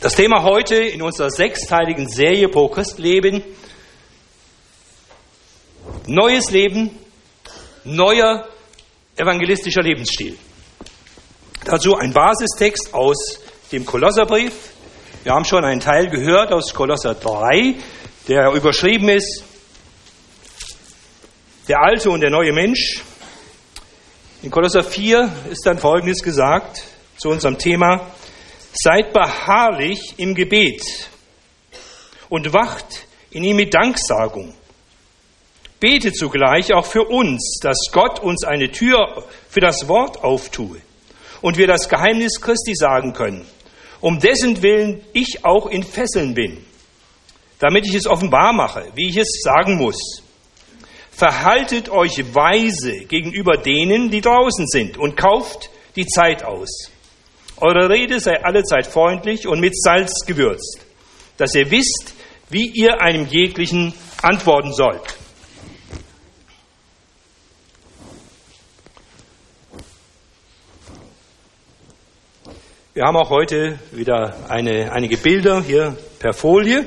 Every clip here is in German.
Das Thema heute in unserer sechsteiligen Serie Pro Christleben, neues Leben, neuer evangelistischer Lebensstil. Dazu ein Basistext aus dem Kolosserbrief. Wir haben schon einen Teil gehört aus Kolosser 3, der überschrieben ist, der alte und der neue Mensch. In Kolosser 4 ist dann Folgendes gesagt zu unserem Thema, seid beharrlich im Gebet und wacht in ihm mit Danksagung. Betet zugleich auch für uns, dass Gott uns eine Tür für das Wort auftue und wir das Geheimnis Christi sagen können, um dessen Willen ich auch in Fesseln bin, damit ich es offenbar mache, wie ich es sagen muss. Verhaltet euch weise gegenüber denen, die draußen sind, und kauft die Zeit aus. Eure Rede sei allezeit freundlich und mit Salz gewürzt, dass ihr wisst, wie ihr einem jeglichen antworten sollt. Wir haben auch heute wieder eine, einige Bilder hier per Folie.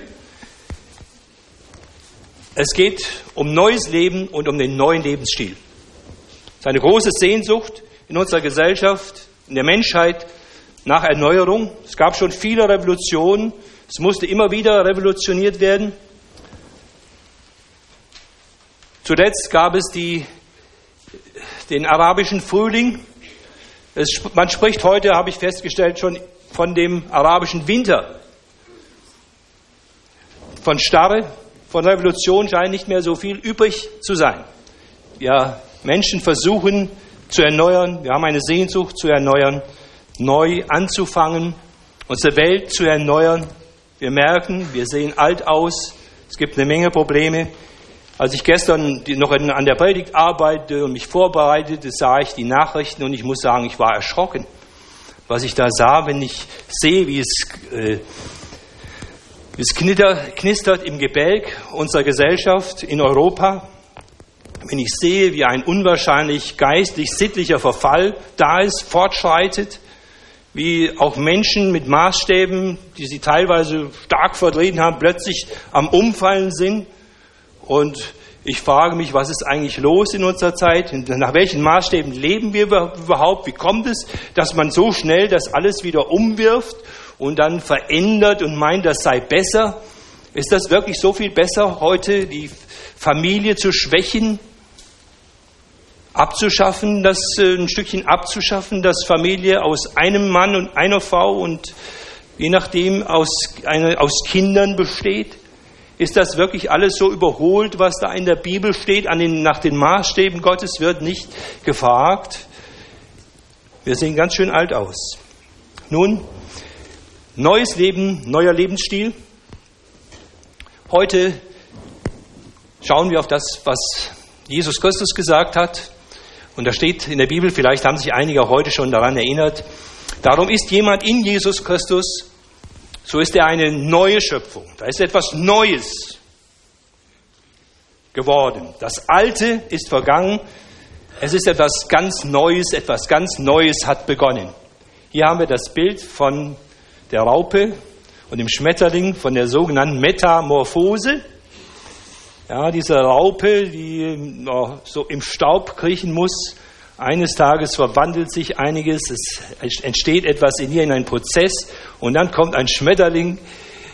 Es geht um neues Leben und um den neuen Lebensstil. Es ist eine große Sehnsucht in unserer Gesellschaft, in der Menschheit nach Erneuerung. Es gab schon viele Revolutionen. Es musste immer wieder revolutioniert werden. Zuletzt gab es die, den arabischen Frühling. Es, man spricht heute, habe ich festgestellt, schon von dem arabischen Winter. Von Starre, von Revolution scheint nicht mehr so viel übrig zu sein. Ja, Menschen versuchen zu erneuern. Wir haben eine Sehnsucht zu erneuern, neu anzufangen, unsere Welt zu erneuern. Wir merken, wir sehen alt aus. Es gibt eine Menge Probleme. Als ich gestern noch an der Predigt arbeitete und mich vorbereitete, sah ich die Nachrichten und ich muss sagen, ich war erschrocken, was ich da sah, wenn ich sehe, wie es äh, es knistert im Gebälk unserer Gesellschaft in Europa. Wenn ich sehe, wie ein unwahrscheinlich geistlich-sittlicher Verfall da ist, fortschreitet, wie auch Menschen mit Maßstäben, die sie teilweise stark vertreten haben, plötzlich am Umfallen sind. Und ich frage mich, was ist eigentlich los in unserer Zeit? Nach welchen Maßstäben leben wir überhaupt? Wie kommt es, dass man so schnell das alles wieder umwirft und dann verändert und meint, das sei besser. Ist das wirklich so viel besser, heute die Familie zu schwächen, abzuschaffen, das äh, ein Stückchen abzuschaffen, dass Familie aus einem Mann und einer Frau und je nachdem aus, eine, aus Kindern besteht? Ist das wirklich alles so überholt, was da in der Bibel steht? Den, nach den Maßstäben Gottes wird nicht gefragt. Wir sehen ganz schön alt aus. Nun, Neues Leben, neuer Lebensstil. Heute schauen wir auf das, was Jesus Christus gesagt hat. Und da steht in der Bibel, vielleicht haben sich einige heute schon daran erinnert, darum ist jemand in Jesus Christus, so ist er eine neue Schöpfung. Da ist etwas Neues geworden. Das Alte ist vergangen. Es ist etwas ganz Neues, etwas ganz Neues hat begonnen. Hier haben wir das Bild von der Raupe und dem Schmetterling von der sogenannten Metamorphose. Ja, diese Raupe, die so im Staub kriechen muss, eines Tages verwandelt sich einiges, es entsteht etwas in ihr in einen Prozess und dann kommt ein Schmetterling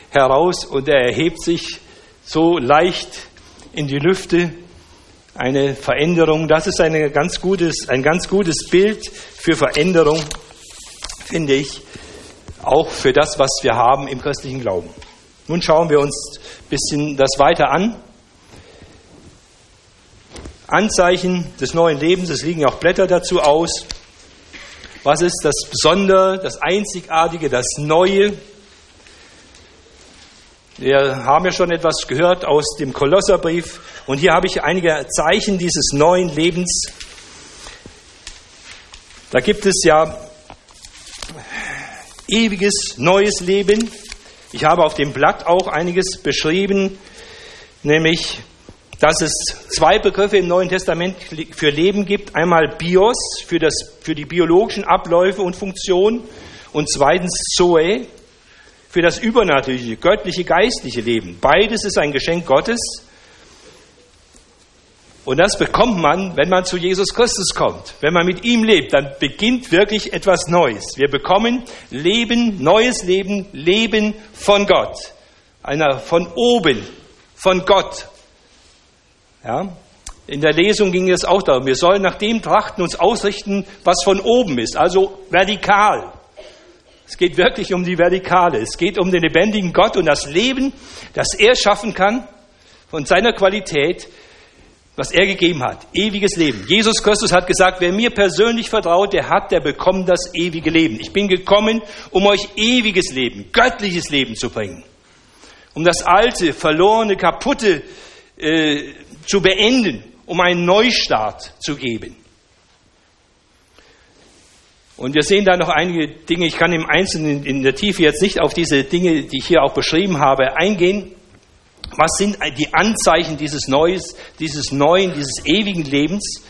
heraus und er erhebt sich so leicht in die Lüfte. Eine Veränderung, das ist eine ganz gutes, ein ganz gutes Bild für Veränderung, finde ich auch für das, was wir haben im christlichen Glauben. Nun schauen wir uns ein bisschen das weiter an. Anzeichen des neuen Lebens, es liegen auch Blätter dazu aus. Was ist das Besondere, das Einzigartige, das Neue? Wir haben ja schon etwas gehört aus dem Kolosserbrief und hier habe ich einige Zeichen dieses neuen Lebens. Da gibt es ja ewiges neues Leben. Ich habe auf dem Blatt auch einiges beschrieben, nämlich, dass es zwei Begriffe im Neuen Testament für Leben gibt. Einmal Bios für, das, für die biologischen Abläufe und Funktionen und zweitens Zoe für das übernatürliche, göttliche, geistliche Leben. Beides ist ein Geschenk Gottes. Und das bekommt man, wenn man zu Jesus Christus kommt. Wenn man mit ihm lebt, dann beginnt wirklich etwas Neues. Wir bekommen Leben, neues Leben, Leben von Gott. Einer von oben, von Gott. Ja? In der Lesung ging es auch darum, wir sollen nach dem trachten, uns ausrichten, was von oben ist, also vertikal. Es geht wirklich um die Vertikale. Es geht um den lebendigen Gott und das Leben, das er schaffen kann von seiner Qualität, was er gegeben hat. Ewiges Leben. Jesus Christus hat gesagt, wer mir persönlich vertraut, der hat, der bekommt das ewige Leben. Ich bin gekommen, um euch ewiges Leben, göttliches Leben zu bringen. Um das alte, verlorene, kaputte äh, zu beenden, um einen Neustart zu geben. Und wir sehen da noch einige Dinge. Ich kann im Einzelnen in der Tiefe jetzt nicht auf diese Dinge, die ich hier auch beschrieben habe, eingehen. Was sind die Anzeichen dieses Neues, dieses neuen, dieses ewigen Lebens?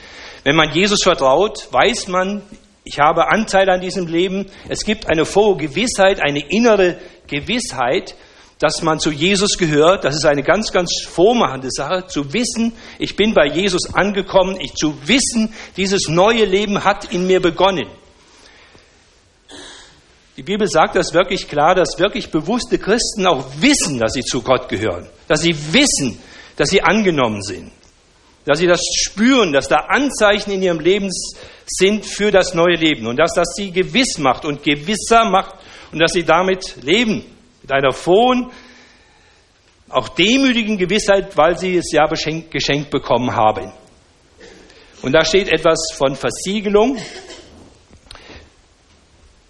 Wenn man Jesus vertraut, weiß man, ich habe Anteil an diesem Leben. Es gibt eine frohe Gewissheit, eine innere Gewissheit, dass man zu Jesus gehört. Das ist eine ganz, ganz vormachende Sache, zu wissen, ich bin bei Jesus angekommen, ich zu wissen, dieses neue Leben hat in mir begonnen. Die Bibel sagt das wirklich klar, dass wirklich bewusste Christen auch wissen, dass sie zu Gott gehören, dass sie wissen, dass sie angenommen sind, dass sie das spüren, dass da Anzeichen in ihrem Leben sind für das neue Leben und dass das sie gewiss macht und gewisser macht und dass sie damit leben, mit einer frohen, auch demütigen Gewissheit, weil sie es ja geschenkt bekommen haben. Und da steht etwas von Versiegelung,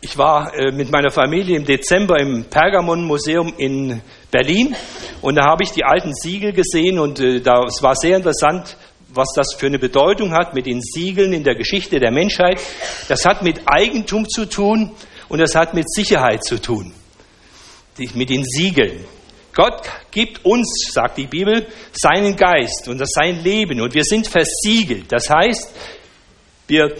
ich war äh, mit meiner Familie im Dezember im Pergamon-Museum in Berlin und da habe ich die alten Siegel gesehen und äh, da, es war sehr interessant, was das für eine Bedeutung hat mit den Siegeln in der Geschichte der Menschheit. Das hat mit Eigentum zu tun und das hat mit Sicherheit zu tun, mit den Siegeln. Gott gibt uns, sagt die Bibel, seinen Geist und das sein Leben und wir sind versiegelt. Das heißt, wir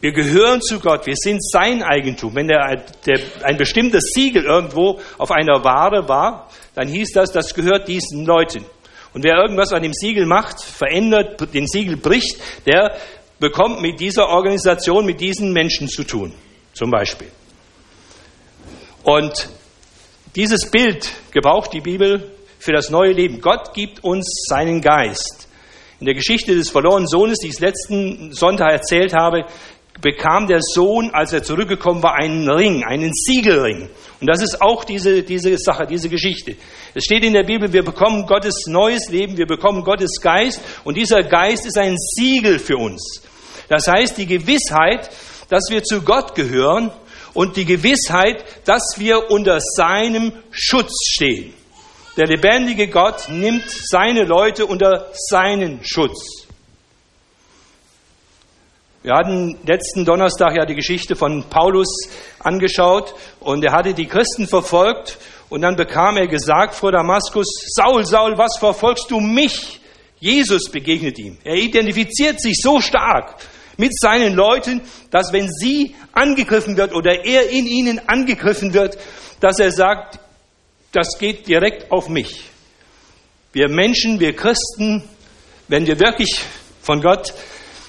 wir gehören zu Gott, wir sind sein Eigentum. Wenn der, der, ein bestimmtes Siegel irgendwo auf einer Ware war, dann hieß das, das gehört diesen Leuten. Und wer irgendwas an dem Siegel macht, verändert, den Siegel bricht, der bekommt mit dieser Organisation, mit diesen Menschen zu tun, zum Beispiel. Und dieses Bild gebraucht die Bibel für das neue Leben. Gott gibt uns seinen Geist. In der Geschichte des verlorenen Sohnes, die ich letzten Sonntag erzählt habe, bekam der Sohn, als er zurückgekommen war, einen Ring, einen Siegelring. Und das ist auch diese, diese Sache, diese Geschichte. Es steht in der Bibel, wir bekommen Gottes neues Leben, wir bekommen Gottes Geist und dieser Geist ist ein Siegel für uns. Das heißt, die Gewissheit, dass wir zu Gott gehören und die Gewissheit, dass wir unter seinem Schutz stehen. Der lebendige Gott nimmt seine Leute unter seinen Schutz. Wir hatten letzten Donnerstag ja die Geschichte von Paulus angeschaut und er hatte die Christen verfolgt und dann bekam er gesagt vor Damaskus, Saul, Saul, was verfolgst du mich? Jesus begegnet ihm. Er identifiziert sich so stark mit seinen Leuten, dass wenn sie angegriffen wird oder er in ihnen angegriffen wird, dass er sagt, das geht direkt auf mich. Wir Menschen, wir Christen, wenn wir wirklich von Gott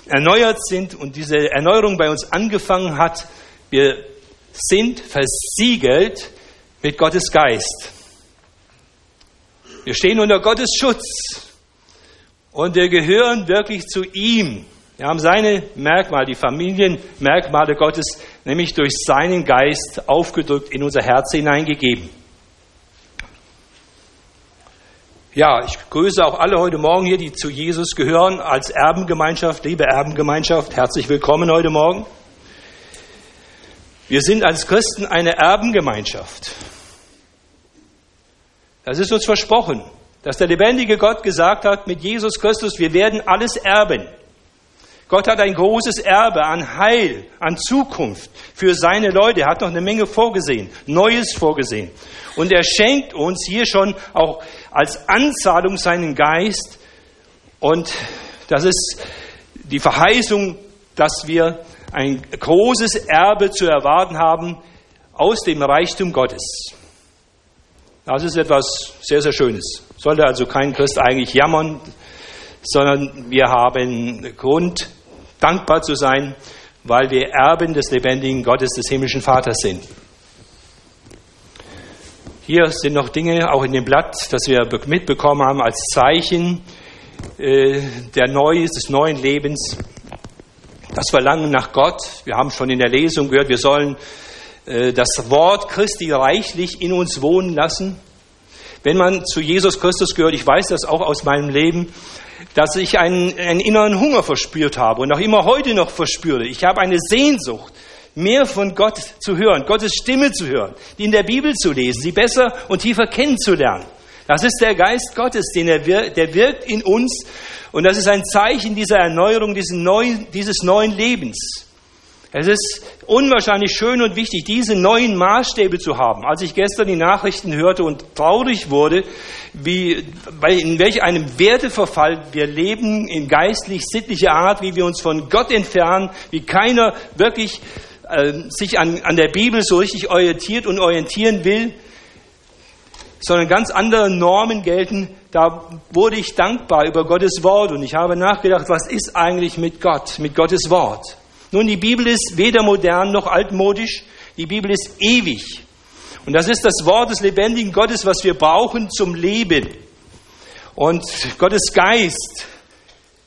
erneuert sind und diese Erneuerung bei uns angefangen hat, wir sind versiegelt mit Gottes Geist. Wir stehen unter Gottes Schutz und wir gehören wirklich zu ihm. Wir haben seine Merkmale, die Familienmerkmale Gottes, nämlich durch seinen Geist aufgedrückt in unser Herz hineingegeben. Ja, ich grüße auch alle heute Morgen hier, die zu Jesus gehören, als Erbengemeinschaft, liebe Erbengemeinschaft. Herzlich willkommen heute Morgen. Wir sind als Christen eine Erbengemeinschaft. Das ist uns versprochen, dass der lebendige Gott gesagt hat mit Jesus Christus, wir werden alles erben. Gott hat ein großes Erbe an Heil, an Zukunft für seine Leute. Er hat noch eine Menge vorgesehen, Neues vorgesehen. Und er schenkt uns hier schon auch als Anzahlung seinen Geist. Und das ist die Verheißung, dass wir ein großes Erbe zu erwarten haben aus dem Reichtum Gottes. Das ist etwas sehr, sehr Schönes. Sollte also kein Christ eigentlich jammern, sondern wir haben Grund, dankbar zu sein, weil wir Erben des lebendigen Gottes, des himmlischen Vaters sind. Hier sind noch Dinge, auch in dem Blatt, das wir mitbekommen haben als Zeichen äh, der Neu des neuen Lebens. Das Verlangen nach Gott. Wir haben schon in der Lesung gehört, wir sollen äh, das Wort Christi reichlich in uns wohnen lassen. Wenn man zu Jesus Christus gehört, ich weiß das auch aus meinem Leben, dass ich einen, einen inneren Hunger verspürt habe und auch immer heute noch verspüre. Ich habe eine Sehnsucht, mehr von Gott zu hören, Gottes Stimme zu hören, die in der Bibel zu lesen, sie besser und tiefer kennenzulernen. Das ist der Geist Gottes, den er wirkt, der wirkt in uns und das ist ein Zeichen dieser Erneuerung, dieses neuen, dieses neuen Lebens. Es ist unwahrscheinlich schön und wichtig, diese neuen Maßstäbe zu haben. Als ich gestern die Nachrichten hörte und traurig wurde, wie, in welch einem Werteverfall wir leben, in geistlich-sittlicher Art, wie wir uns von Gott entfernen, wie keiner wirklich äh, sich an, an der Bibel so richtig orientiert und orientieren will, sondern ganz andere Normen gelten, da wurde ich dankbar über Gottes Wort und ich habe nachgedacht, was ist eigentlich mit Gott, mit Gottes Wort? Nun, die Bibel ist weder modern noch altmodisch, die Bibel ist ewig. Und das ist das Wort des lebendigen Gottes, was wir brauchen zum Leben. Und Gottes Geist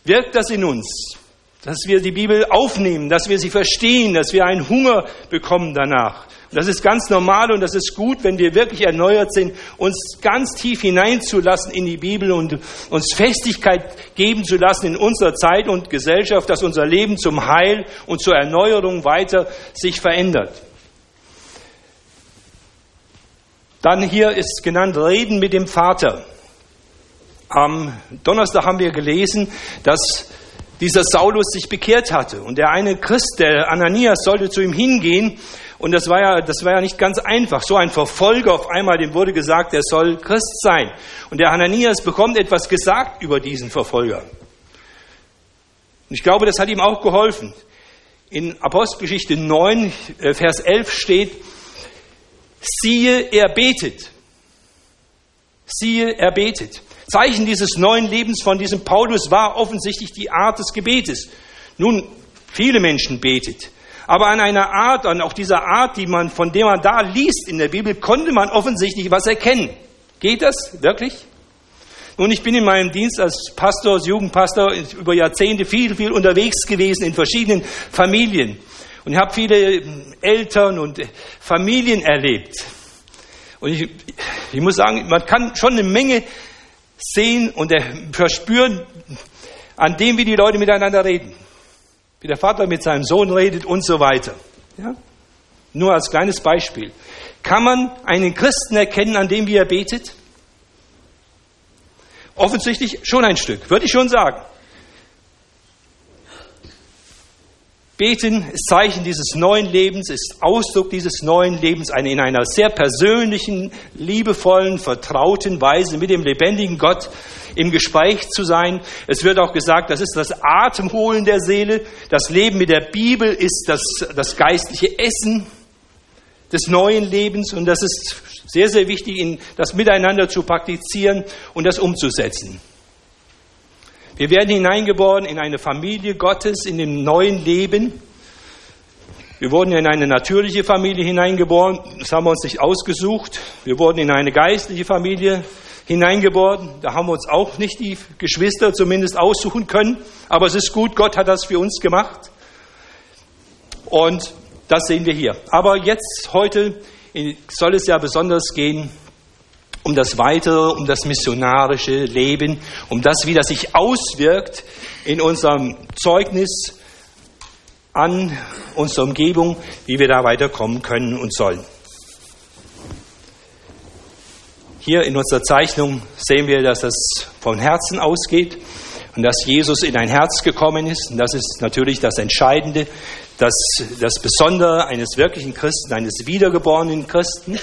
wirkt das in uns, dass wir die Bibel aufnehmen, dass wir sie verstehen, dass wir einen Hunger bekommen danach. Das ist ganz normal und das ist gut, wenn wir wirklich erneuert sind, uns ganz tief hineinzulassen in die Bibel und uns Festigkeit geben zu lassen in unserer Zeit und Gesellschaft, dass unser Leben zum Heil und zur Erneuerung weiter sich verändert. Dann hier ist genannt Reden mit dem Vater. Am Donnerstag haben wir gelesen, dass dieser Saulus sich bekehrt hatte. Und der eine Christ, der Ananias, sollte zu ihm hingehen und das war ja, das war ja nicht ganz einfach. So ein Verfolger auf einmal, dem wurde gesagt, er soll Christ sein. Und der Hananias bekommt etwas gesagt über diesen Verfolger. Und ich glaube, das hat ihm auch geholfen. In Apostelgeschichte 9, äh, Vers 11 steht, siehe, er betet. Siehe, er betet. Zeichen dieses neuen Lebens von diesem Paulus war offensichtlich die Art des Gebetes. Nun, viele Menschen betet. Aber an einer Art, an auch dieser Art, die man, von der man da liest in der Bibel, konnte man offensichtlich was erkennen. Geht das wirklich? Nun, ich bin in meinem Dienst als Pastor, als Jugendpastor über Jahrzehnte viel, viel unterwegs gewesen in verschiedenen Familien. Und ich habe viele Eltern und Familien erlebt. Und ich, ich muss sagen, man kann schon eine Menge sehen und verspüren an dem, wie die Leute miteinander reden wie der Vater mit seinem Sohn redet und so weiter. Ja? Nur als kleines Beispiel. Kann man einen Christen erkennen, an dem wie er betet? Offensichtlich schon ein Stück, würde ich schon sagen. Beten ist Zeichen dieses neuen Lebens, ist Ausdruck dieses neuen Lebens, in einer sehr persönlichen, liebevollen, vertrauten Weise mit dem lebendigen Gott im Gespräch zu sein. Es wird auch gesagt, das ist das Atemholen der Seele. Das Leben mit der Bibel ist das, das geistliche Essen des neuen Lebens und das ist sehr, sehr wichtig, das miteinander zu praktizieren und das umzusetzen. Wir werden hineingeboren in eine Familie Gottes, in dem neuen Leben. Wir wurden in eine natürliche Familie hineingeboren, das haben wir uns nicht ausgesucht. Wir wurden in eine geistliche Familie hineingeboren. Da haben wir uns auch nicht die Geschwister zumindest aussuchen können. Aber es ist gut, Gott hat das für uns gemacht. Und das sehen wir hier. Aber jetzt, heute, soll es ja besonders gehen um das weitere, um das missionarische Leben, um das, wie das sich auswirkt in unserem Zeugnis an unsere Umgebung, wie wir da weiterkommen können und sollen. Hier in unserer Zeichnung sehen wir, dass es von Herzen ausgeht und dass Jesus in ein Herz gekommen ist. Und das ist natürlich das Entscheidende, das, das Besondere eines wirklichen Christen, eines wiedergeborenen Christen,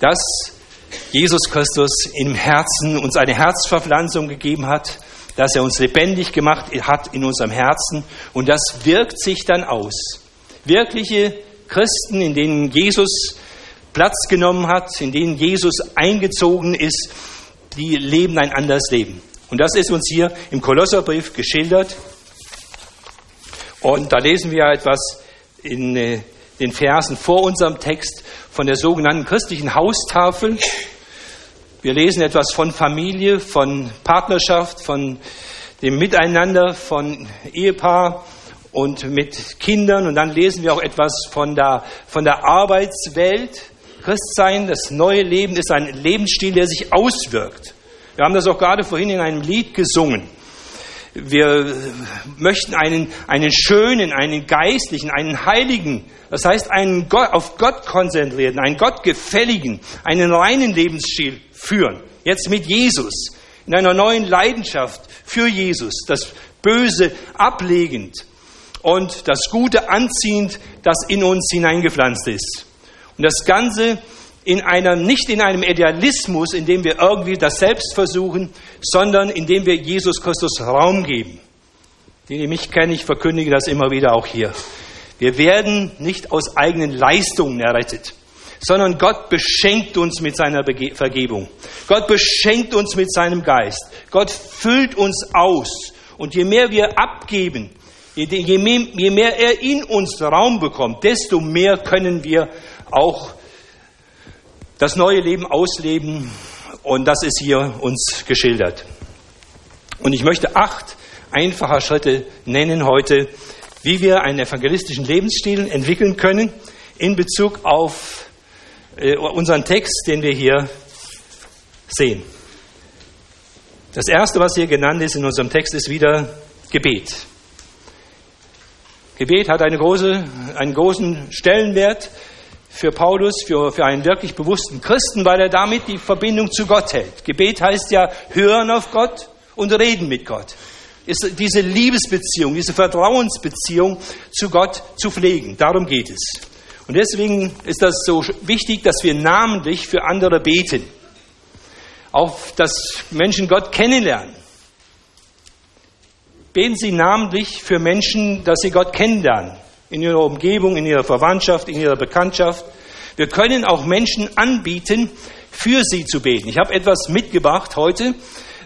dass Jesus Christus im Herzen uns eine Herzverpflanzung gegeben hat, dass er uns lebendig gemacht hat in unserem Herzen und das wirkt sich dann aus. Wirkliche Christen, in denen Jesus Platz genommen hat, in denen Jesus eingezogen ist, die leben ein anderes Leben. Und das ist uns hier im Kolosserbrief geschildert. Und da lesen wir etwas in äh, den Versen vor unserem Text von der sogenannten christlichen Haustafel. Wir lesen etwas von Familie, von Partnerschaft, von dem Miteinander, von Ehepaar und mit Kindern. Und dann lesen wir auch etwas von der, von der Arbeitswelt. Christsein, das neue Leben ist ein Lebensstil, der sich auswirkt. Wir haben das auch gerade vorhin in einem Lied gesungen. Wir möchten einen, einen schönen, einen geistlichen, einen heiligen, das heißt einen Gott, auf Gott konzentrierten, einen Gottgefälligen, einen reinen Lebensstil führen. Jetzt mit Jesus, in einer neuen Leidenschaft für Jesus, das Böse ablegend und das Gute anziehend, das in uns hineingepflanzt ist. Und das Ganze in einem, nicht in einem Idealismus, in dem wir irgendwie das Selbst versuchen, sondern in dem wir Jesus Christus Raum geben. Die, die mich kennen, ich verkündige das immer wieder auch hier. Wir werden nicht aus eigenen Leistungen errettet, sondern Gott beschenkt uns mit seiner Vergebung. Gott beschenkt uns mit seinem Geist. Gott füllt uns aus. Und je mehr wir abgeben, je mehr, je mehr er in uns Raum bekommt, desto mehr können wir auch das neue Leben ausleben. Und das ist hier uns geschildert. Und ich möchte acht einfache Schritte nennen heute, wie wir einen evangelistischen Lebensstil entwickeln können in Bezug auf äh, unseren Text, den wir hier sehen. Das erste, was hier genannt ist in unserem Text, ist wieder Gebet. Gebet hat eine große, einen großen Stellenwert für Paulus, für, für einen wirklich bewussten Christen, weil er damit die Verbindung zu Gott hält. Gebet heißt ja hören auf Gott und reden mit Gott. Ist diese Liebesbeziehung, diese Vertrauensbeziehung zu Gott zu pflegen. Darum geht es. Und deswegen ist das so wichtig, dass wir namentlich für andere beten. Auch, dass Menschen Gott kennenlernen. Beten Sie namentlich für Menschen, dass sie Gott kennenlernen in ihrer Umgebung, in ihrer Verwandtschaft, in ihrer Bekanntschaft. Wir können auch Menschen anbieten, für sie zu beten. Ich habe etwas mitgebracht heute,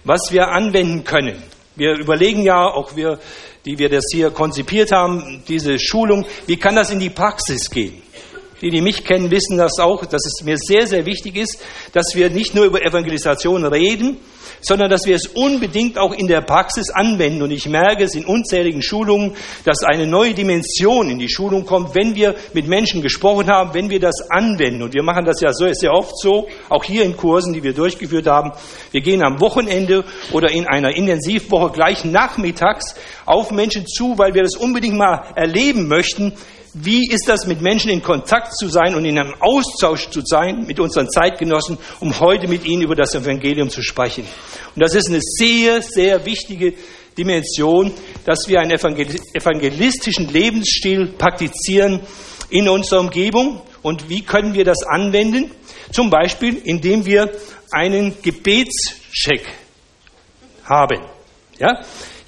was wir anwenden können. Wir überlegen ja, auch wir, die wir das hier konzipiert haben, diese Schulung, wie kann das in die Praxis gehen? Die, die mich kennen, wissen das auch, dass es mir sehr, sehr wichtig ist, dass wir nicht nur über Evangelisation reden, sondern dass wir es unbedingt auch in der Praxis anwenden. Und ich merke es in unzähligen Schulungen, dass eine neue Dimension in die Schulung kommt, wenn wir mit Menschen gesprochen haben, wenn wir das anwenden. Und wir machen das ja so, sehr oft so, auch hier in Kursen, die wir durchgeführt haben. Wir gehen am Wochenende oder in einer Intensivwoche gleich nachmittags auf Menschen zu, weil wir das unbedingt mal erleben möchten, wie ist das, mit Menschen in Kontakt zu sein und in einem Austausch zu sein mit unseren Zeitgenossen, um heute mit ihnen über das Evangelium zu sprechen? Und das ist eine sehr, sehr wichtige Dimension, dass wir einen evangelistischen Lebensstil praktizieren in unserer Umgebung. Und wie können wir das anwenden? Zum Beispiel, indem wir einen Gebetscheck haben. Ja?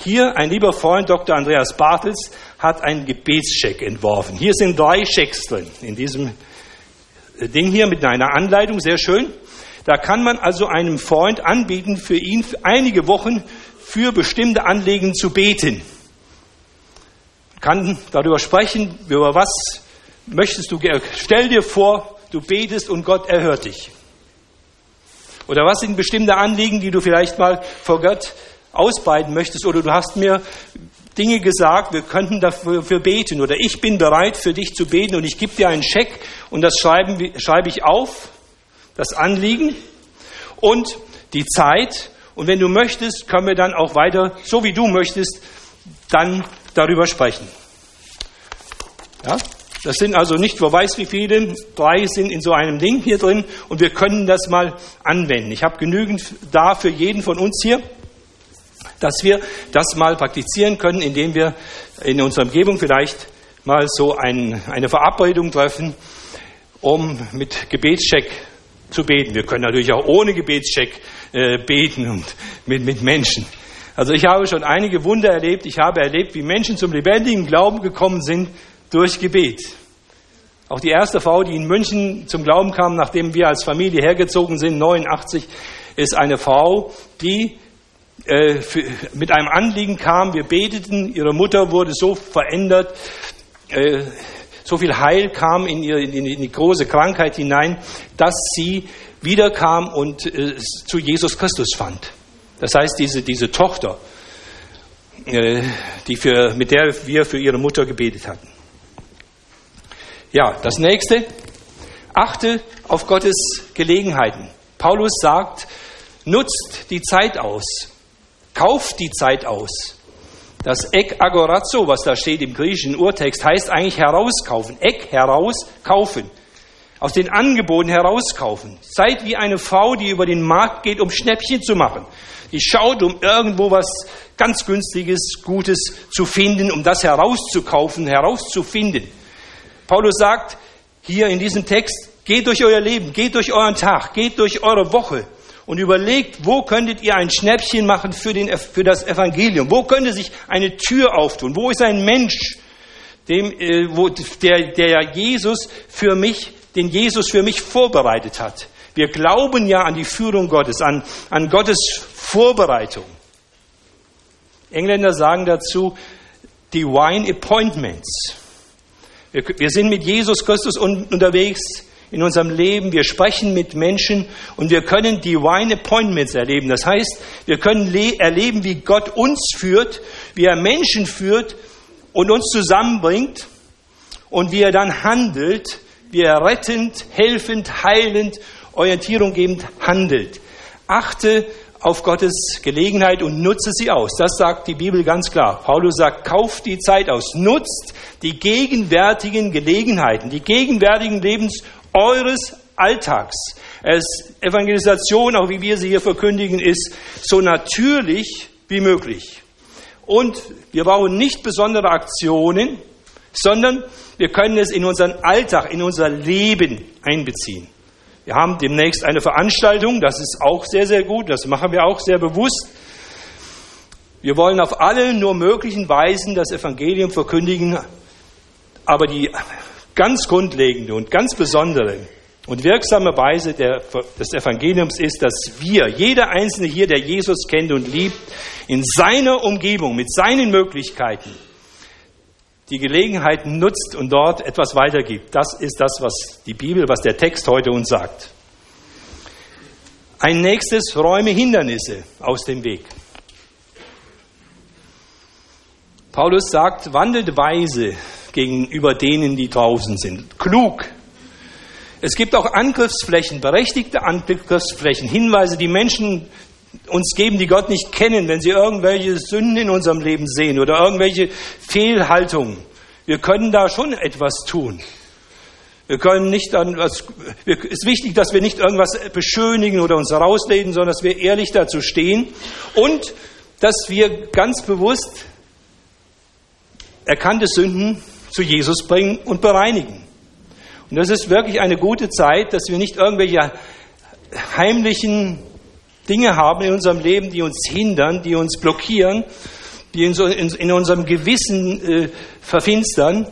Hier ein lieber Freund, Dr. Andreas Bartels, hat einen Gebetscheck entworfen. Hier sind drei Schecks drin, in diesem äh, Ding hier mit einer Anleitung, sehr schön. Da kann man also einem Freund anbieten, für ihn für einige Wochen für bestimmte Anliegen zu beten. Kann darüber sprechen, über was möchtest du, stell dir vor, du betest und Gott erhört dich. Oder was sind bestimmte Anliegen, die du vielleicht mal vor Gott ausbreiten möchtest? Oder du hast mir Dinge gesagt, wir könnten dafür beten oder ich bin bereit für dich zu beten und ich gebe dir einen Scheck und das schreiben, schreibe ich auf, das Anliegen und die Zeit. Und wenn du möchtest, können wir dann auch weiter, so wie du möchtest, dann darüber sprechen. Ja? Das sind also nicht, wer weiß wie viele, drei sind in so einem Ding hier drin und wir können das mal anwenden. Ich habe genügend da für jeden von uns hier dass wir das mal praktizieren können, indem wir in unserer Umgebung vielleicht mal so ein, eine Verabredung treffen, um mit Gebetscheck zu beten. Wir können natürlich auch ohne Gebetscheck äh, beten und mit, mit Menschen. Also ich habe schon einige Wunder erlebt. Ich habe erlebt, wie Menschen zum lebendigen Glauben gekommen sind durch Gebet. Auch die erste Frau, die in München zum Glauben kam, nachdem wir als Familie hergezogen sind, 89, ist eine Frau, die äh, für, mit einem Anliegen kam. Wir beteten, ihre Mutter wurde so verändert, äh, so viel Heil kam in, ihre, in, in die große Krankheit hinein, dass sie wiederkam und äh, zu Jesus Christus fand. Das heißt, diese, diese Tochter, äh, die für, mit der wir für ihre Mutter gebetet hatten. Ja, das nächste. Achte auf Gottes Gelegenheiten. Paulus sagt, nutzt die Zeit aus. Kauft die Zeit aus. Das Ek agorazo, was da steht im griechischen Urtext, heißt eigentlich herauskaufen. Ek herauskaufen. Aus den Angeboten herauskaufen. Seid wie eine Frau, die über den Markt geht, um Schnäppchen zu machen. Die schaut, um irgendwo was ganz günstiges, Gutes zu finden, um das herauszukaufen, herauszufinden. Paulus sagt hier in diesem Text, geht durch euer Leben, geht durch euren Tag, geht durch eure Woche und überlegt, wo könntet ihr ein Schnäppchen machen für, den, für das Evangelium? Wo könnte sich eine Tür auftun? Wo ist ein Mensch, dem, äh, wo, der, der Jesus für mich, den Jesus für mich vorbereitet hat? Wir glauben ja an die Führung Gottes, an, an Gottes Vorbereitung. Engländer sagen dazu Divine Appointments. Wir, wir sind mit Jesus Christus unterwegs in unserem Leben. Wir sprechen mit Menschen und wir können Divine Appointments erleben. Das heißt, wir können erleben, wie Gott uns führt, wie er Menschen führt und uns zusammenbringt und wie er dann handelt, wie er rettend, helfend, heilend Orientierung gebend handelt. Achte auf Gottes Gelegenheit und nutze sie aus. Das sagt die Bibel ganz klar. Paulus sagt, kauft die Zeit aus, nutzt die gegenwärtigen Gelegenheiten, die gegenwärtigen Lebens eures Alltags. Es, Evangelisation, auch wie wir sie hier verkündigen, ist so natürlich wie möglich. Und wir brauchen nicht besondere Aktionen, sondern wir können es in unseren Alltag, in unser Leben einbeziehen. Wir haben demnächst eine Veranstaltung, das ist auch sehr, sehr gut, das machen wir auch sehr bewusst. Wir wollen auf alle nur möglichen Weisen das Evangelium verkündigen, aber die ganz grundlegende und ganz besondere und wirksame Weise der, des Evangeliums ist, dass wir, jeder Einzelne hier, der Jesus kennt und liebt, in seiner Umgebung, mit seinen Möglichkeiten, die Gelegenheit nutzt und dort etwas weitergibt. Das ist das, was die Bibel, was der Text heute uns sagt. Ein nächstes, räume Hindernisse aus dem Weg. Paulus sagt, wandelt weise gegenüber denen, die draußen sind. Klug. Es gibt auch Angriffsflächen, berechtigte Angriffsflächen, Hinweise, die Menschen uns geben, die Gott nicht kennen, wenn sie irgendwelche Sünden in unserem Leben sehen oder irgendwelche Fehlhaltungen. Wir können da schon etwas tun. Wir können nicht dann was, es ist wichtig, dass wir nicht irgendwas beschönigen oder uns rausleden, sondern dass wir ehrlich dazu stehen und dass wir ganz bewusst erkannte Sünden zu Jesus bringen und bereinigen. Und das ist wirklich eine gute Zeit, dass wir nicht irgendwelche heimlichen Dinge haben in unserem Leben, die uns hindern, die uns blockieren, die in, unserem Gewissen äh, verfinstern.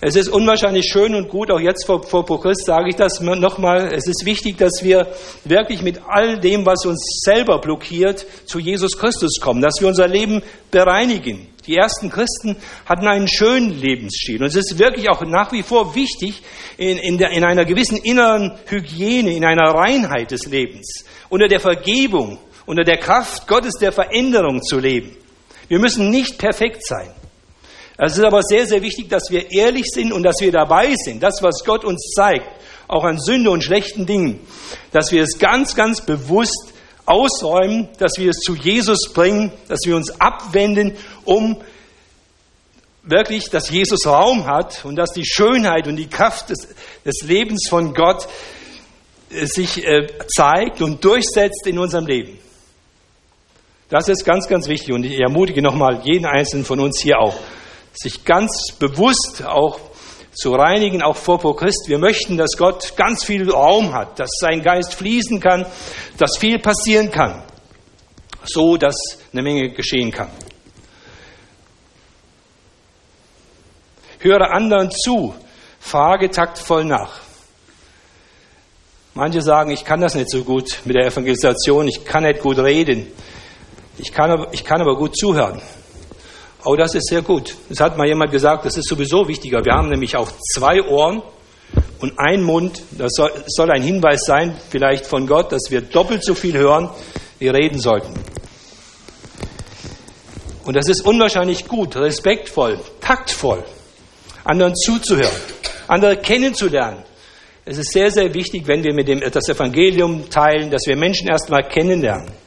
Es ist unwahrscheinlich schön und gut, auch jetzt vor, vor Christ sage ich das nochmal, es ist wichtig, dass wir wirklich mit all dem, was uns selber blockiert, zu Jesus Christus kommen, dass wir unser Leben bereinigen. Die ersten Christen hatten einen schönen Lebensstil und es ist wirklich auch nach wie vor wichtig, in, in, der, in einer gewissen inneren Hygiene, in einer Reinheit des Lebens, unter der Vergebung, unter der Kraft Gottes der Veränderung zu leben. Wir müssen nicht perfekt sein. Es ist aber sehr, sehr wichtig, dass wir ehrlich sind und dass wir dabei sind. Das, was Gott uns zeigt, auch an Sünde und schlechten Dingen, dass wir es ganz, ganz bewusst ausräumen, dass wir es zu Jesus bringen, dass wir uns abwenden, um wirklich, dass Jesus Raum hat und dass die Schönheit und die Kraft des, des Lebens von Gott äh, sich äh, zeigt und durchsetzt in unserem Leben. Das ist ganz, ganz wichtig und ich ermutige nochmal jeden Einzelnen von uns hier auch, sich ganz bewusst auch zu reinigen, auch vor Christ. Wir möchten, dass Gott ganz viel Raum hat, dass sein Geist fließen kann, dass viel passieren kann, so dass eine Menge geschehen kann. Höre anderen zu, Frage taktvoll nach. Manche sagen, ich kann das nicht so gut mit der Evangelisation, ich kann nicht gut reden, ich kann ich kann aber gut zuhören. Oh, das ist sehr gut. Das hat mal jemand gesagt, das ist sowieso wichtiger. Wir haben nämlich auch zwei Ohren und einen Mund. Das soll, soll ein Hinweis sein, vielleicht von Gott, dass wir doppelt so viel hören, wie reden sollten. Und das ist unwahrscheinlich gut, respektvoll, taktvoll, anderen zuzuhören, andere kennenzulernen. Es ist sehr, sehr wichtig, wenn wir mit dem, das Evangelium teilen, dass wir Menschen erstmal kennenlernen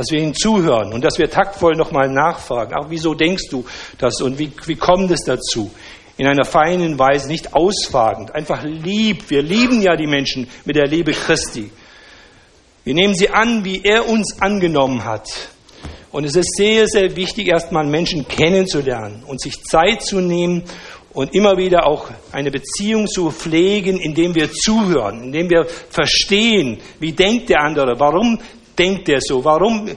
dass wir ihnen zuhören und dass wir taktvoll nochmal nachfragen. Ach, wieso denkst du das und wie, wie kommt es dazu? In einer feinen Weise, nicht ausfragend, einfach lieb. Wir lieben ja die Menschen mit der Liebe Christi. Wir nehmen sie an, wie er uns angenommen hat. Und es ist sehr, sehr wichtig, erstmal Menschen kennenzulernen und sich Zeit zu nehmen und immer wieder auch eine Beziehung zu pflegen, indem wir zuhören, indem wir verstehen, wie denkt der andere, warum denkt er so? Warum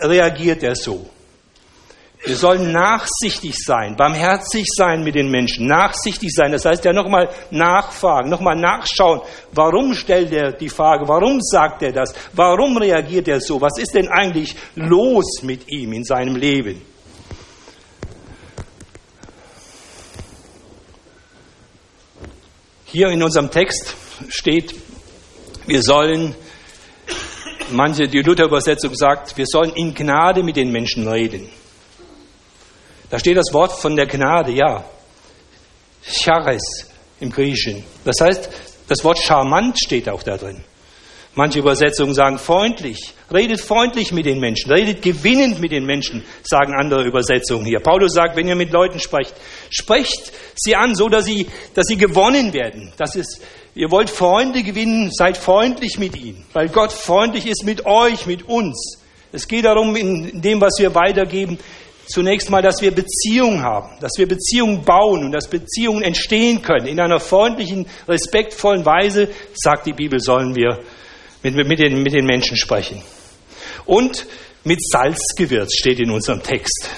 reagiert er so? Wir sollen nachsichtig sein, barmherzig sein mit den Menschen, nachsichtig sein. Das heißt ja nochmal nachfragen, nochmal nachschauen. Warum stellt er die Frage? Warum sagt er das? Warum reagiert er so? Was ist denn eigentlich los mit ihm in seinem Leben? Hier in unserem Text steht, wir sollen manche, die Luther-Übersetzung sagt, wir sollen in Gnade mit den Menschen reden. Da steht das Wort von der Gnade, ja. Charis im Griechischen. Das heißt, das Wort charmant steht auch da drin. Manche Übersetzungen sagen freundlich. Redet freundlich mit den Menschen. Redet gewinnend mit den Menschen, sagen andere Übersetzungen hier. Paulus sagt, wenn ihr mit Leuten sprecht, sprecht sie an, so dass sie, dass sie gewonnen werden. Das ist, ihr wollt Freunde gewinnen, seid freundlich mit ihnen. Weil Gott freundlich ist mit euch, mit uns. Es geht darum, in dem, was wir weitergeben, zunächst mal, dass wir Beziehungen haben, dass wir Beziehungen bauen und dass Beziehungen entstehen können. In einer freundlichen, respektvollen Weise, sagt die Bibel, sollen wir mit, mit, den, mit den Menschen sprechen. Und mit Salz gewürzt steht in unserem Text.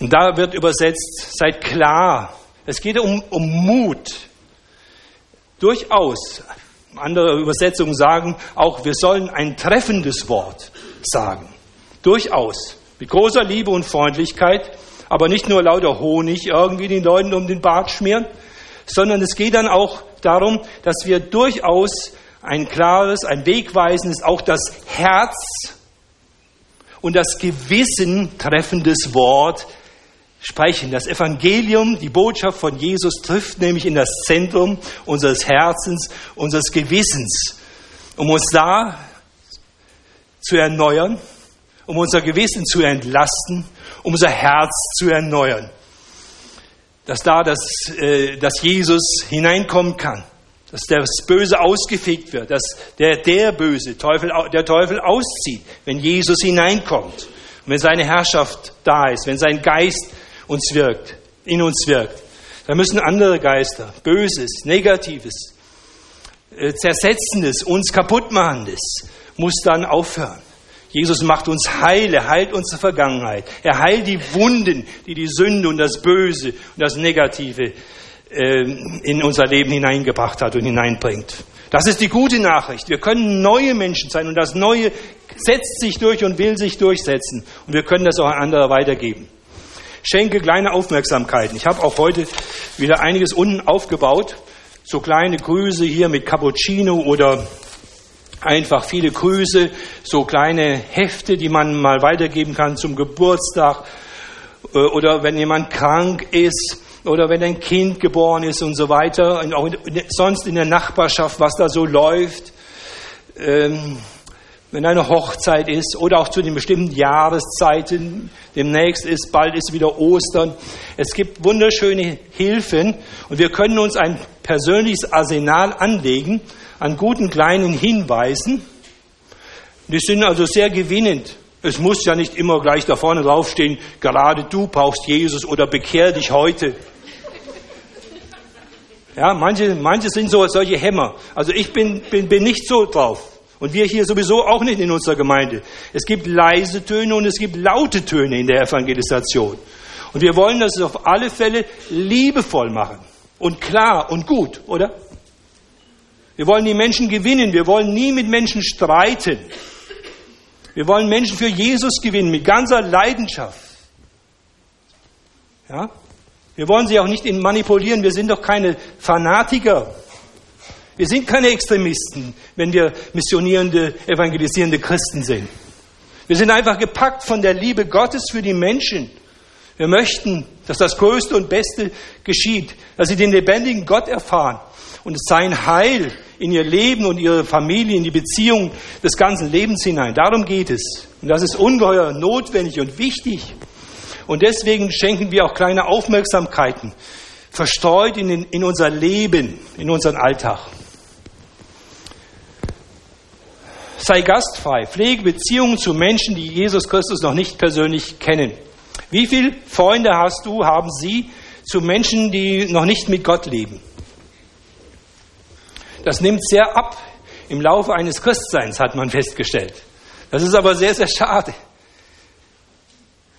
Und da wird übersetzt, seid klar. Es geht um, um Mut. Durchaus. Andere Übersetzungen sagen auch, wir sollen ein treffendes Wort sagen. Durchaus. Mit großer Liebe und Freundlichkeit, aber nicht nur lauter Honig irgendwie den Leuten um den Bart schmieren, sondern es geht dann auch darum, dass wir durchaus ein klares, ein wegweisendes, auch das Herz und das Gewissen treffendes Wort sprechen. Das Evangelium, die Botschaft von Jesus trifft nämlich in das Zentrum unseres Herzens, unseres Gewissens, um uns da zu erneuern, um unser Gewissen zu entlasten, um unser Herz zu erneuern. Dass da das, äh, dass Jesus hineinkommen kann dass das Böse ausgefegt wird, dass der, der Böse, Teufel, der Teufel auszieht, wenn Jesus hineinkommt und wenn seine Herrschaft da ist, wenn sein Geist uns wirkt, in uns wirkt. Da müssen andere Geister, Böses, Negatives, äh, Zersetzendes, uns kaputtmachendes, muss dann aufhören. Jesus macht uns heil, er heilt unsere Vergangenheit. Er heilt die Wunden, die die Sünde und das Böse und das Negative ähm, in unser Leben hineingebracht hat und hineinbringt. Das ist die gute Nachricht. Wir können neue Menschen sein und das Neue setzt sich durch und will sich durchsetzen. Und wir können das auch an andere weitergeben. Schenke kleine Aufmerksamkeiten. Ich habe auch heute wieder einiges unten aufgebaut. So kleine Grüße hier mit Cappuccino oder einfach viele Grüße, so kleine Hefte, die man mal weitergeben kann zum Geburtstag äh, oder wenn jemand krank ist oder wenn ein Kind geboren ist und so weiter, und auch sonst in der Nachbarschaft, was da so läuft, ähm, wenn eine Hochzeit ist oder auch zu den bestimmten Jahreszeiten, demnächst ist, bald ist wieder Ostern. Es gibt wunderschöne Hilfen und wir können uns ein persönliches Arsenal anlegen an guten kleinen Hinweisen. Die sind also sehr gewinnend. Es muss ja nicht immer gleich da vorne draufstehen, gerade du brauchst Jesus oder bekehr dich heute. Ja, manche, manche sind so solche Hämmer. Also ich bin, bin, bin nicht so drauf. Und wir hier sowieso auch nicht in unserer Gemeinde. Es gibt leise Töne und es gibt laute Töne in der Evangelisation. Und wir wollen das auf alle Fälle liebevoll machen. und klar und gut, oder? Wir wollen die Menschen gewinnen. Wir wollen nie mit Menschen streiten. Wir wollen Menschen für Jesus gewinnen mit ganzer Leidenschaft. Ja? Wir wollen sie auch nicht manipulieren. Wir sind doch keine Fanatiker. Wir sind keine Extremisten, wenn wir missionierende, evangelisierende Christen sind. Wir sind einfach gepackt von der Liebe Gottes für die Menschen. Wir möchten, dass das Größte und Beste geschieht, dass sie den lebendigen Gott erfahren und sein Heil in ihr Leben und ihre Familie, in die Beziehung des ganzen Lebens hinein. Darum geht es. Und das ist ungeheuer notwendig und wichtig. Und deswegen schenken wir auch kleine Aufmerksamkeiten, verstreut in, in unser Leben, in unseren Alltag. Sei gastfrei, pflege Beziehungen zu Menschen, die Jesus Christus noch nicht persönlich kennen. Wie viele Freunde hast du, haben Sie zu Menschen, die noch nicht mit Gott leben? Das nimmt sehr ab im Laufe eines Christseins, hat man festgestellt. Das ist aber sehr, sehr schade.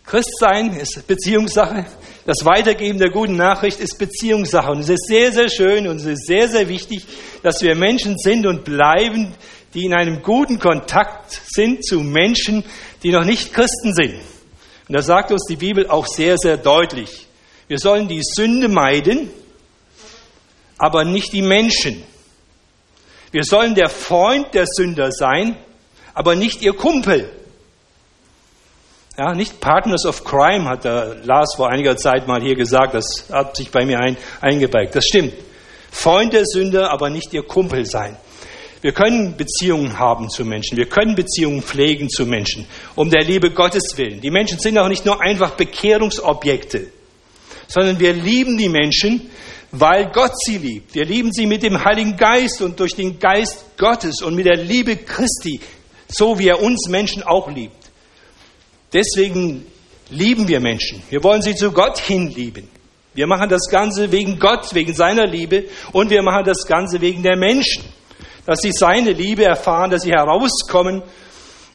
Christsein ist Beziehungssache. Das Weitergeben der guten Nachricht ist Beziehungssache. Und es ist sehr, sehr schön und es ist sehr, sehr wichtig, dass wir Menschen sind und bleiben, die in einem guten Kontakt sind zu Menschen, die noch nicht Christen sind. Und da sagt uns die Bibel auch sehr, sehr deutlich. Wir sollen die Sünde meiden, aber nicht die Menschen. Wir sollen der Freund der Sünder sein, aber nicht ihr Kumpel. Ja, nicht Partners of Crime, hat der Lars vor einiger Zeit mal hier gesagt, das hat sich bei mir ein, eingebeigt. Das stimmt. Freund der Sünder, aber nicht ihr Kumpel sein. Wir können Beziehungen haben zu Menschen. Wir können Beziehungen pflegen zu Menschen. Um der Liebe Gottes willen. Die Menschen sind auch nicht nur einfach Bekehrungsobjekte, sondern wir lieben die Menschen, weil Gott sie liebt. Wir lieben sie mit dem Heiligen Geist und durch den Geist Gottes und mit der Liebe Christi, so wie er uns Menschen auch liebt. Deswegen lieben wir Menschen. Wir wollen sie zu Gott hin lieben. Wir machen das Ganze wegen Gott, wegen seiner Liebe und wir machen das Ganze wegen der Menschen dass sie seine Liebe erfahren, dass sie herauskommen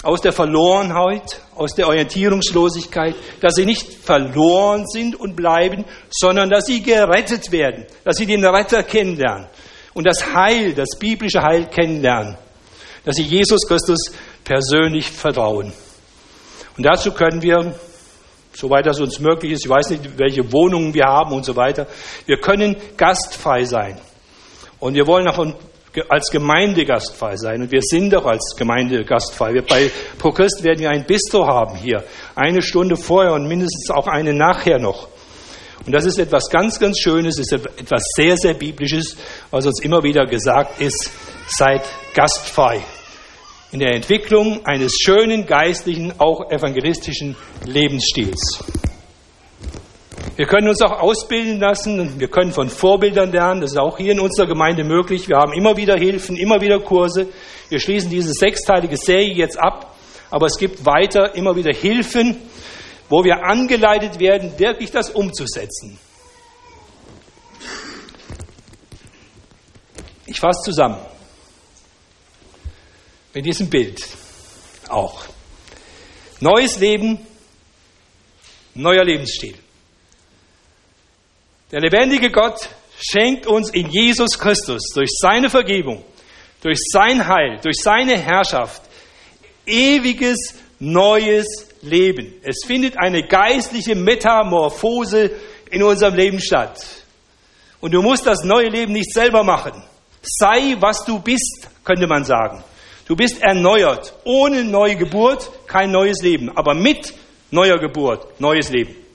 aus der Verlorenheit, aus der Orientierungslosigkeit, dass sie nicht verloren sind und bleiben, sondern dass sie gerettet werden, dass sie den Retter kennenlernen und das Heil, das biblische Heil kennenlernen, dass sie Jesus Christus persönlich vertrauen. Und dazu können wir, soweit das uns möglich ist, ich weiß nicht, welche Wohnungen wir haben und so weiter, wir können gastfrei sein. Und wir wollen auch als Gemeinde gastfrei sein. Und wir sind doch als Gemeinde gastfrei. Wir bei ProChrist werden wir ein Bistro haben hier. Eine Stunde vorher und mindestens auch eine nachher noch. Und das ist etwas ganz, ganz Schönes, ist etwas sehr, sehr Biblisches, was uns immer wieder gesagt ist, seid gastfrei. In der Entwicklung eines schönen, geistlichen, auch evangelistischen Lebensstils. Wir können uns auch ausbilden lassen, wir können von Vorbildern lernen, das ist auch hier in unserer Gemeinde möglich. Wir haben immer wieder Hilfen, immer wieder Kurse. Wir schließen diese sechsteilige Serie jetzt ab, aber es gibt weiter immer wieder Hilfen, wo wir angeleitet werden, wirklich das umzusetzen. Ich fasse zusammen mit diesem Bild auch. Neues Leben, neuer Lebensstil. Der lebendige Gott schenkt uns in Jesus Christus durch seine Vergebung, durch sein Heil, durch seine Herrschaft ewiges neues Leben. Es findet eine geistliche Metamorphose in unserem Leben statt. Und du musst das neue Leben nicht selber machen. Sei, was du bist, könnte man sagen. Du bist erneuert. Ohne neue Geburt kein neues Leben, aber mit neuer Geburt neues Leben.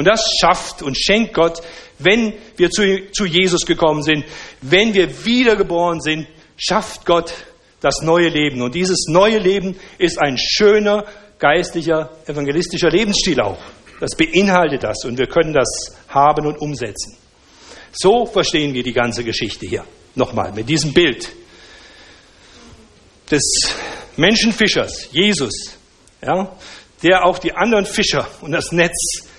Und das schafft und schenkt Gott wenn wir zu, zu Jesus gekommen sind, wenn wir wiedergeboren sind, schafft Gott das neue Leben. Und dieses neue Leben ist ein schöner, geistlicher, evangelistischer Lebensstil auch. Das beinhaltet das und wir können das haben und umsetzen. So verstehen wir die ganze Geschichte hier. Nochmal mit diesem Bild des Menschenfischers, Jesus, ja, der auch die anderen Fischer und das Netz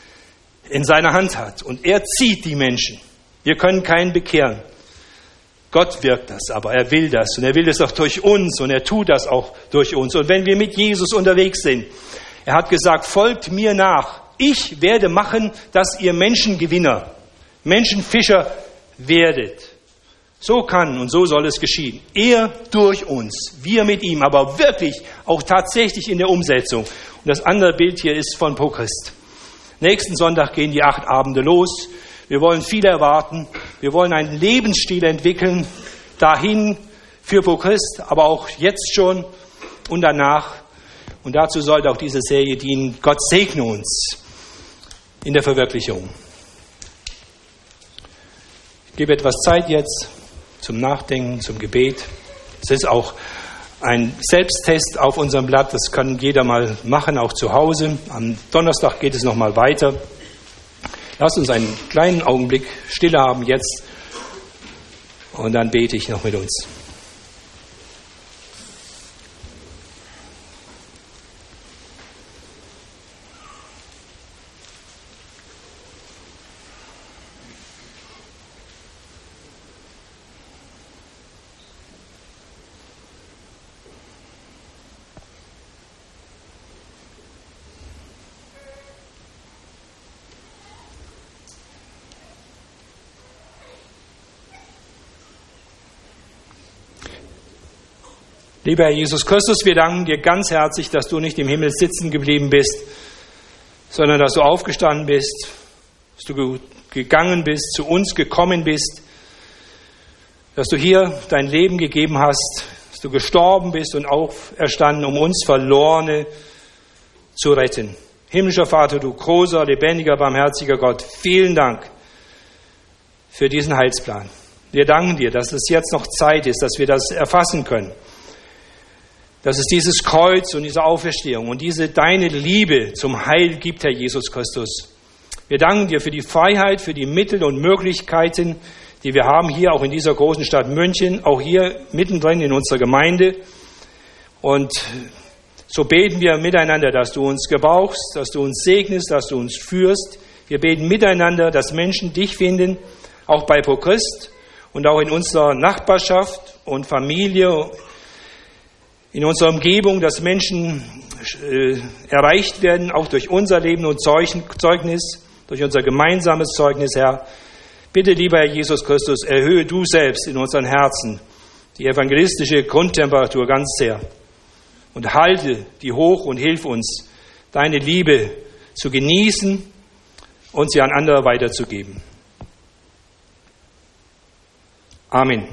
in seiner Hand hat. Und er zieht die Menschen. Wir können keinen bekehren. Gott wirkt das, aber er will das und er will das auch durch uns und er tut das auch durch uns. Und wenn wir mit Jesus unterwegs sind, er hat gesagt, folgt mir nach. Ich werde machen, dass ihr Menschengewinner, Menschenfischer werdet. So kann und so soll es geschehen. Er durch uns, wir mit ihm, aber wirklich auch tatsächlich in der Umsetzung. Und das andere Bild hier ist von Prochrist. Nächsten Sonntag gehen die acht Abende los. Wir wollen viel erwarten. Wir wollen einen Lebensstil entwickeln, dahin für Prochrist, aber auch jetzt schon und danach. Und dazu sollte auch diese Serie dienen. Gott segne uns in der Verwirklichung. Ich gebe etwas Zeit jetzt zum Nachdenken, zum Gebet. Es ist auch ein Selbsttest auf unserem Blatt, das kann jeder mal machen, auch zu Hause. Am Donnerstag geht es nochmal weiter. Lasst uns einen kleinen Augenblick Stille haben jetzt und dann bete ich noch mit uns. Lieber Herr Jesus Christus, wir danken dir ganz herzlich, dass du nicht im Himmel sitzen geblieben bist, sondern dass du aufgestanden bist, dass du gegangen bist, zu uns gekommen bist, dass du hier dein Leben gegeben hast, dass du gestorben bist und auferstanden, um uns Verlorene zu retten. Himmlischer Vater, du großer, lebendiger, barmherziger Gott, vielen Dank für diesen Heilsplan. Wir danken dir, dass es jetzt noch Zeit ist, dass wir das erfassen können dass es dieses Kreuz und diese Auferstehung und diese deine Liebe zum Heil gibt, Herr Jesus Christus. Wir danken dir für die Freiheit, für die Mittel und Möglichkeiten, die wir haben hier auch in dieser großen Stadt München, auch hier mittendrin in unserer Gemeinde. Und so beten wir miteinander, dass du uns gebrauchst, dass du uns segnest, dass du uns führst. Wir beten miteinander, dass Menschen dich finden, auch bei Pro Christ und auch in unserer Nachbarschaft und Familie, in unserer Umgebung, dass Menschen äh, erreicht werden, auch durch unser Leben und Zeugnis, durch unser gemeinsames Zeugnis, Herr. Bitte, lieber Herr Jesus Christus, erhöhe du selbst in unseren Herzen die evangelistische Grundtemperatur ganz sehr und halte die hoch und hilf uns, deine Liebe zu genießen und sie an andere weiterzugeben. Amen.